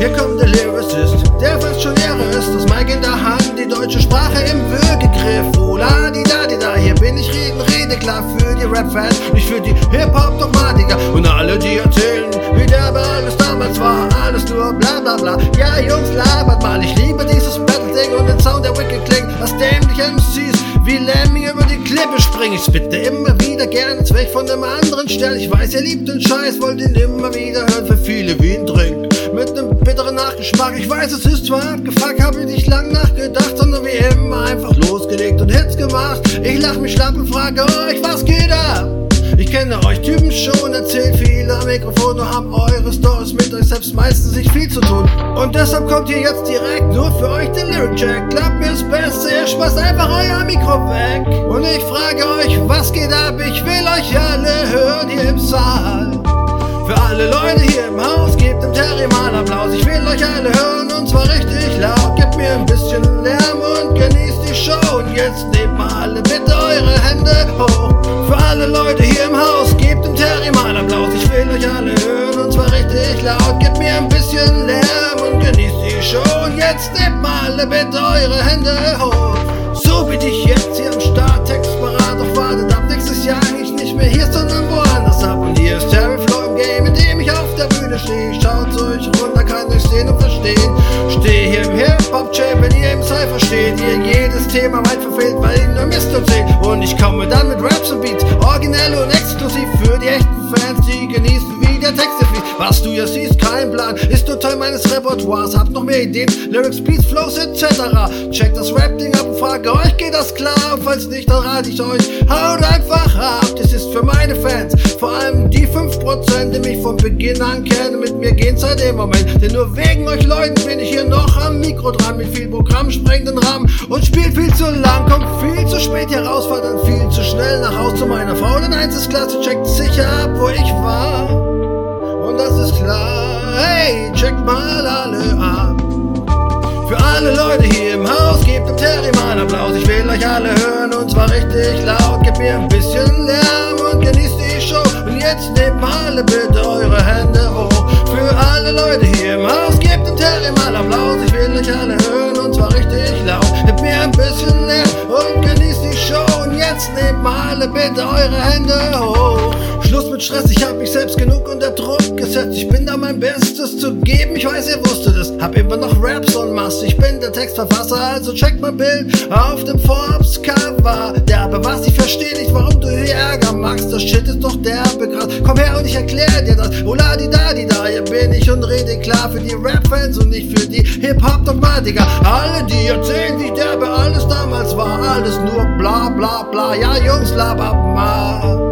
Hier kommt der Lyricist, der fast schon Ehre ist. Das Mike in der Hand, die deutsche Sprache im Würgegriff. Oh la di da di da, hier bin ich reden, rede klar für die Rap-Fans, nicht für die Hip-Hop-Dogmatiker. Und alle, die erzählen, wie der bei alles damals war, alles nur bla bla bla. Ja, Jungs, labert mal, ich liebe dieses Battle-Ding und den Sound, der wicked klingt. Was dämliche MCs wie Lemmy über die Klippe springen. Ich spitte immer wieder gern Weg von einem anderen Stern. Ich weiß, ihr liebt den Scheiß, wollt ihn immer wieder hören. Für viele wie ein Drink mit nem bitteren Nachgeschmack. Ich weiß, es ist zwar abgefuckt, hab ich nicht lang nachgedacht, sondern wie immer einfach losgelegt und Hits gemacht. Ich lach mich schlapp und frage euch, was geht ab? Ich kenne euch Typen schon, erzählt viel am Mikrofon und haben eure Stories mit euch selbst meistens nicht viel zu tun. Und deshalb kommt hier jetzt direkt nur für euch der Lyric Jack. Klappt mir's Beste, ihr schmeißt einfach euer Mikro weg. Ich frage euch, was geht ab? Ich will euch alle hören hier im Saal. Für alle Leute hier im Haus, gebt dem Terry mal Applaus. Ich will euch alle hören und zwar richtig laut. Gebt mir ein bisschen Lärm und genießt die Show. Und jetzt nehmt mal alle bitte eure Hände hoch. Für alle Leute hier im Haus, gebt dem Terry mal Applaus. Ich will euch alle hören und zwar richtig laut. Gebt mir ein bisschen Lärm und genießt die Show. Und jetzt nehmt mal alle bitte eure Hände hoch. Hier, sondern woanders ab. Und hier ist Terry Flow im Game, in dem ich auf der Bühne stehe. Schaut euch runter, kann euch sehen und verstehen. Stehe hier im Hip-Hop-Champ, wenn ihr im Cypher steht. Ihr jedes Thema weit verfehlt, weil ihr nur Mist erzählt. Und ich komme dann mit Raps und Beats, originell und exklusiv für die echten Fans, die genießen, wie der Text fließt. Was du hier siehst, kein Plan, ist nur Teil meines Repertoires. Hab noch mehr Ideen, Lyrics, Beats, Flows etc. Checkt das Rap-Ding und frage euch, geht das klar? Falls nicht, dann rate ich euch, haut einfach ab. Das ist für meine Fans, vor allem die 5%, die mich von Beginn an kennen. Mit mir gehen seit dem Moment, denn nur wegen euch Leuten bin ich hier noch am Mikro dran. Mit viel Programm sprengt den Rahmen und spielt viel zu lang. Kommt viel zu spät hier raus, war dann viel zu schnell nach Haus zu meiner Frau. Denn eins ist klar, sie checkt sicher ab, wo ich war. Und das ist klar, hey, checkt mal alle ab. Für alle Leute hier gebt dem Terry mal Applaus. Ich will euch alle hören und zwar richtig laut. Gebt mir ein bisschen Lärm und genießt die Show. Und jetzt nehmt alle bitte eure Hände hoch. Für alle Leute hier im Haus, gebt dem Terry mal Applaus. Ich will euch alle hören und zwar richtig laut. Gebt mir ein bisschen Lärm und genießt die Show. Und jetzt nehmt alle bitte eure Hände hoch. Schluss mit Stress, ich hab mich selbst genug unter Druck gesetzt. Ich bin da mein Bestes zu geben, ich weiß, ihr wusstet es. Hab immer noch Raps und Mass, ich bin der Textverfasser, also check mein Bild auf dem Forbes-Cover. Der aber was, ich versteh nicht, warum du hier Ärger machst. Das Shit ist doch derbe krass. Komm her und ich erklär dir das. Oh la di da di da, hier bin ich und rede klar für die Rap-Fans und nicht für die Hip-Hop-Dogmatiker. Alle, die erzählen, wie derbe alles damals war. Alles nur bla bla bla. Ja, Jungs, laber mal.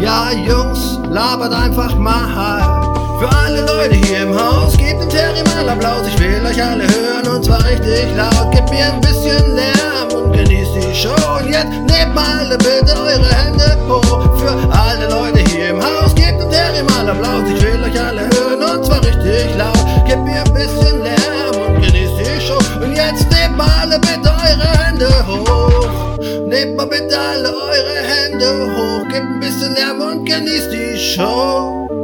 Ja, Jungs, labert einfach mal. Für alle Leute hier im Haus, gebt dem Terry mal Applaus. Ich will euch alle hören und zwar richtig laut. Gebt mir ein bisschen Lärm und genießt die Show. Und jetzt nehmt mal bitte eure Hände hoch. Für alle Leute hier im Haus, gebt dem Terry mal Applaus. Ich will euch alle hören und zwar richtig laut. Gebt mir ein bisschen Lärm und genießt die Show. Und jetzt nehmt mal bitte eure Hände hoch. Nehmt mal bitte alle eure Hände hoch, gebt ein bisschen Lärm und genießt die Show.